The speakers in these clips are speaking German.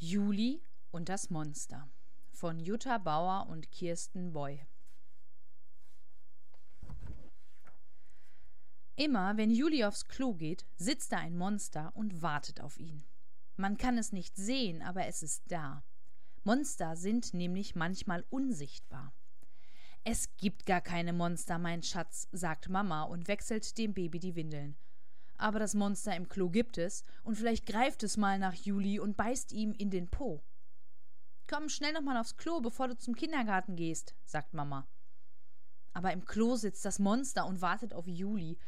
Juli und das Monster von Jutta Bauer und Kirsten Boy. Immer wenn Juli aufs Klo geht, sitzt da ein Monster und wartet auf ihn. Man kann es nicht sehen, aber es ist da. Monster sind nämlich manchmal unsichtbar. Es gibt gar keine Monster, mein Schatz, sagt Mama und wechselt dem Baby die Windeln aber das Monster im Klo gibt es, und vielleicht greift es mal nach Juli und beißt ihm in den Po. Komm schnell noch mal aufs Klo, bevor du zum Kindergarten gehst, sagt Mama. Aber im Klo sitzt das Monster und wartet auf Juli.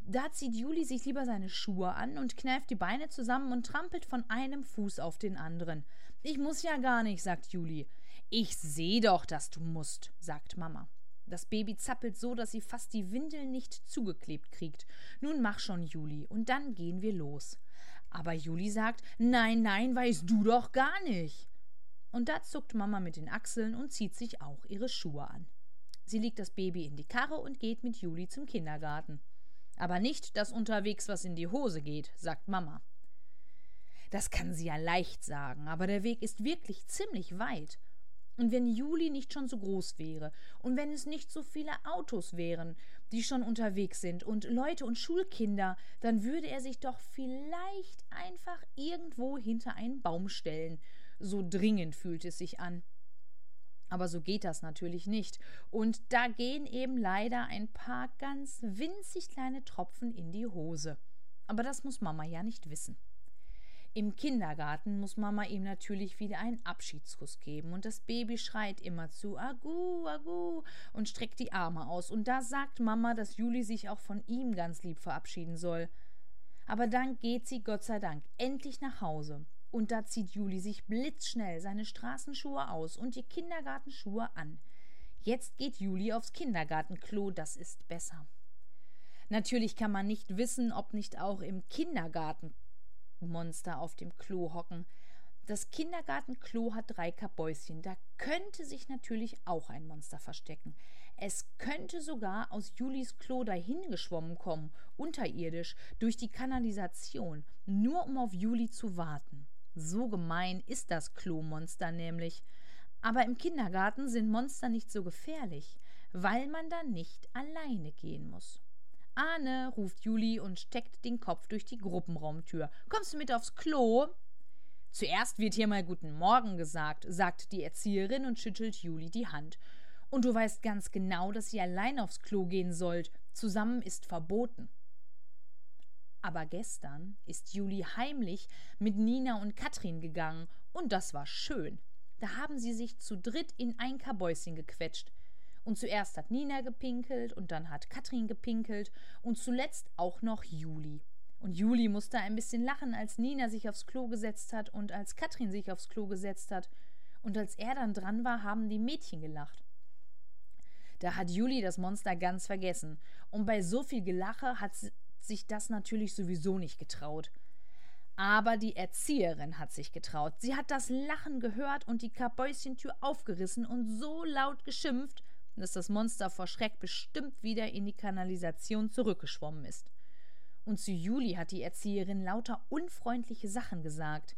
Da zieht Juli sich lieber seine Schuhe an und kneift die Beine zusammen und trampelt von einem Fuß auf den anderen. Ich muss ja gar nicht, sagt Juli. Ich seh doch, dass du musst, sagt Mama. Das Baby zappelt so, dass sie fast die Windel nicht zugeklebt kriegt. Nun mach schon, Juli, und dann gehen wir los. Aber Juli sagt: Nein, nein, weißt du doch gar nicht. Und da zuckt Mama mit den Achseln und zieht sich auch ihre Schuhe an. Sie legt das Baby in die Karre und geht mit Juli zum Kindergarten. Aber nicht, dass unterwegs was in die Hose geht, sagt Mama. Das kann sie ja leicht sagen, aber der Weg ist wirklich ziemlich weit. Und wenn Juli nicht schon so groß wäre und wenn es nicht so viele Autos wären, die schon unterwegs sind und Leute und Schulkinder, dann würde er sich doch vielleicht einfach irgendwo hinter einen Baum stellen. So dringend fühlt es sich an. Aber so geht das natürlich nicht. Und da gehen eben leider ein paar ganz winzig kleine Tropfen in die Hose. Aber das muss Mama ja nicht wissen. Im Kindergarten muss Mama ihm natürlich wieder einen Abschiedskuss geben und das Baby schreit immer zu Agu, Agu und streckt die Arme aus. Und da sagt Mama, dass Juli sich auch von ihm ganz lieb verabschieden soll. Aber dann geht sie, Gott sei Dank, endlich nach Hause. Und da zieht Juli sich blitzschnell seine Straßenschuhe aus und die Kindergartenschuhe an. Jetzt geht Juli aufs Kindergartenklo, das ist besser. Natürlich kann man nicht wissen, ob nicht auch im Kindergarten Monster auf dem Klo hocken. Das Kindergartenklo hat drei Kabäuschen. Da könnte sich natürlich auch ein Monster verstecken. Es könnte sogar aus Julis Klo dahingeschwommen kommen, unterirdisch, durch die Kanalisation, nur um auf Juli zu warten. So gemein ist das Klomonster nämlich. Aber im Kindergarten sind Monster nicht so gefährlich, weil man da nicht alleine gehen muss. Ahne, ruft Juli und steckt den Kopf durch die Gruppenraumtür. Kommst du mit aufs Klo? Zuerst wird hier mal Guten Morgen gesagt, sagt die Erzieherin und schüttelt Juli die Hand. Und du weißt ganz genau, dass ihr allein aufs Klo gehen sollt. Zusammen ist verboten. Aber gestern ist Juli heimlich mit Nina und Katrin gegangen, und das war schön. Da haben sie sich zu dritt in ein Kabäuschen gequetscht. Und zuerst hat Nina gepinkelt und dann hat Katrin gepinkelt und zuletzt auch noch Juli. Und Juli musste ein bisschen lachen, als Nina sich aufs Klo gesetzt hat und als Katrin sich aufs Klo gesetzt hat. Und als er dann dran war, haben die Mädchen gelacht. Da hat Juli das Monster ganz vergessen. Und bei so viel Gelache hat sich das natürlich sowieso nicht getraut. Aber die Erzieherin hat sich getraut. Sie hat das Lachen gehört und die Kabäuschentür aufgerissen und so laut geschimpft, dass das Monster vor Schreck bestimmt wieder in die Kanalisation zurückgeschwommen ist. Und zu Juli hat die Erzieherin lauter unfreundliche Sachen gesagt.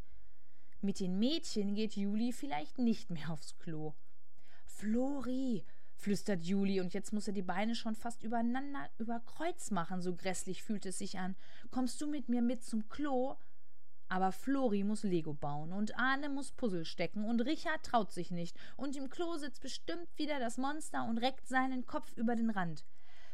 Mit den Mädchen geht Juli vielleicht nicht mehr aufs Klo. Flori, flüstert Juli, und jetzt muss er die Beine schon fast übereinander über Kreuz machen, so grässlich fühlt es sich an. Kommst du mit mir mit zum Klo? Aber Flori muss Lego bauen und Arne muss Puzzle stecken und Richard traut sich nicht und im Klo sitzt bestimmt wieder das Monster und reckt seinen Kopf über den Rand.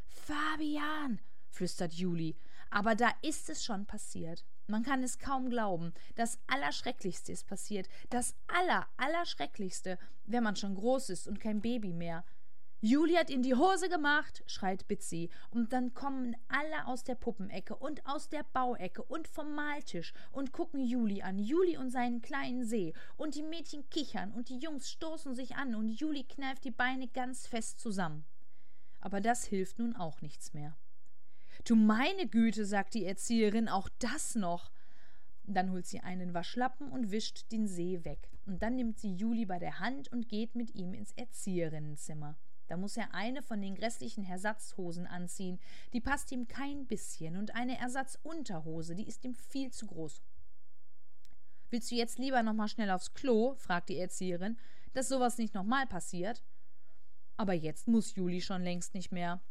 Fabian, flüstert Juli, aber da ist es schon passiert. Man kann es kaum glauben. Das Allerschrecklichste ist passiert. Das Aller, Allerschrecklichste, wenn man schon groß ist und kein Baby mehr. Juli hat in die Hose gemacht, schreit Bitsy, und dann kommen alle aus der Puppenecke und aus der Bauecke und vom Maltisch und gucken Juli an, Juli und seinen kleinen See, und die Mädchen kichern und die Jungs stoßen sich an und Juli kneift die Beine ganz fest zusammen. Aber das hilft nun auch nichts mehr. Du meine Güte, sagt die Erzieherin, auch das noch. Dann holt sie einen Waschlappen und wischt den See weg. Und dann nimmt sie Juli bei der Hand und geht mit ihm ins Erzieherinnenzimmer. Da muss er eine von den grässlichen Ersatzhosen anziehen, die passt ihm kein bisschen, und eine Ersatzunterhose, die ist ihm viel zu groß. Willst du jetzt lieber nochmal schnell aufs Klo? fragt die Erzieherin, dass sowas nicht nochmal passiert. Aber jetzt muss Juli schon längst nicht mehr.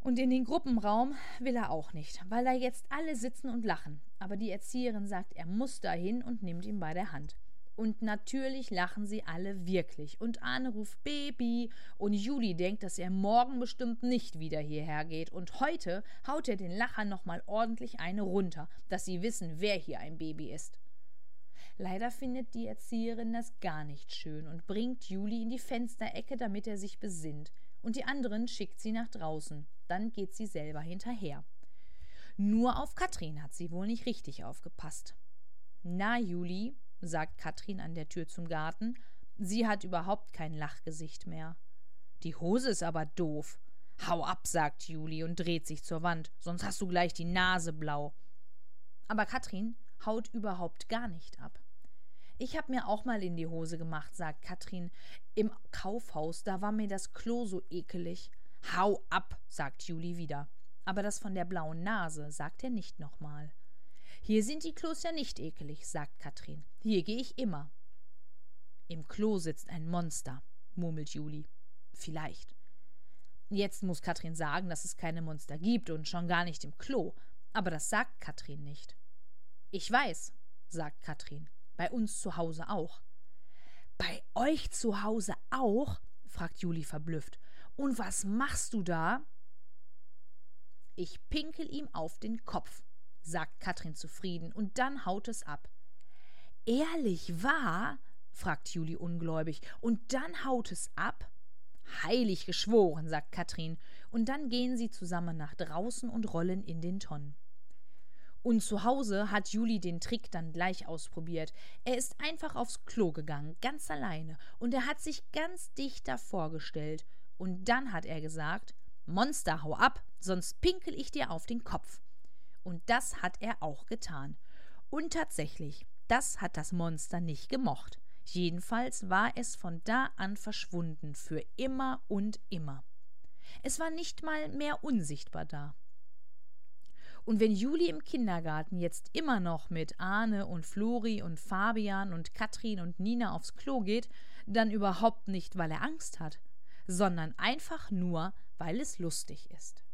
Und in den Gruppenraum will er auch nicht, weil da jetzt alle sitzen und lachen. Aber die Erzieherin sagt, er muss dahin und nimmt ihn bei der Hand. Und natürlich lachen sie alle wirklich. Und Arne ruft Baby. Und Juli denkt, dass er morgen bestimmt nicht wieder hierher geht. Und heute haut er den Lachern nochmal ordentlich eine runter, dass sie wissen, wer hier ein Baby ist. Leider findet die Erzieherin das gar nicht schön und bringt Juli in die Fensterecke, damit er sich besinnt. Und die anderen schickt sie nach draußen. Dann geht sie selber hinterher. Nur auf Katrin hat sie wohl nicht richtig aufgepasst. Na, Juli, sagt Katrin an der Tür zum Garten. Sie hat überhaupt kein Lachgesicht mehr. Die Hose ist aber doof. Hau ab, sagt Juli und dreht sich zur Wand, sonst hast du gleich die Nase blau. Aber Katrin haut überhaupt gar nicht ab. Ich hab mir auch mal in die Hose gemacht, sagt Katrin. Im Kaufhaus, da war mir das Klo so ekelig. Hau ab, sagt Juli wieder. Aber das von der blauen Nase sagt er nicht nochmal. Hier sind die Klos ja nicht ekelig, sagt Katrin. Hier gehe ich immer. Im Klo sitzt ein Monster, murmelt Juli. Vielleicht. Jetzt muss Katrin sagen, dass es keine Monster gibt und schon gar nicht im Klo. Aber das sagt Katrin nicht. Ich weiß, sagt Katrin. Bei uns zu Hause auch. Bei euch zu Hause auch? fragt Juli verblüfft. Und was machst du da? Ich pinkel ihm auf den Kopf, sagt Katrin zufrieden, und dann haut es ab. Ehrlich wahr? fragt Juli ungläubig, und dann haut es ab? Heilig geschworen, sagt Katrin, und dann gehen sie zusammen nach draußen und rollen in den Tonnen. Und zu Hause hat Juli den Trick dann gleich ausprobiert. Er ist einfach aufs Klo gegangen, ganz alleine, und er hat sich ganz dicht davor gestellt. Und dann hat er gesagt: Monster, hau ab, sonst pinkel ich dir auf den Kopf. Und das hat er auch getan. Und tatsächlich, das hat das Monster nicht gemocht. Jedenfalls war es von da an verschwunden, für immer und immer. Es war nicht mal mehr unsichtbar da. Und wenn Juli im Kindergarten jetzt immer noch mit Arne und Flori und Fabian und Katrin und Nina aufs Klo geht, dann überhaupt nicht, weil er Angst hat, sondern einfach nur, weil es lustig ist.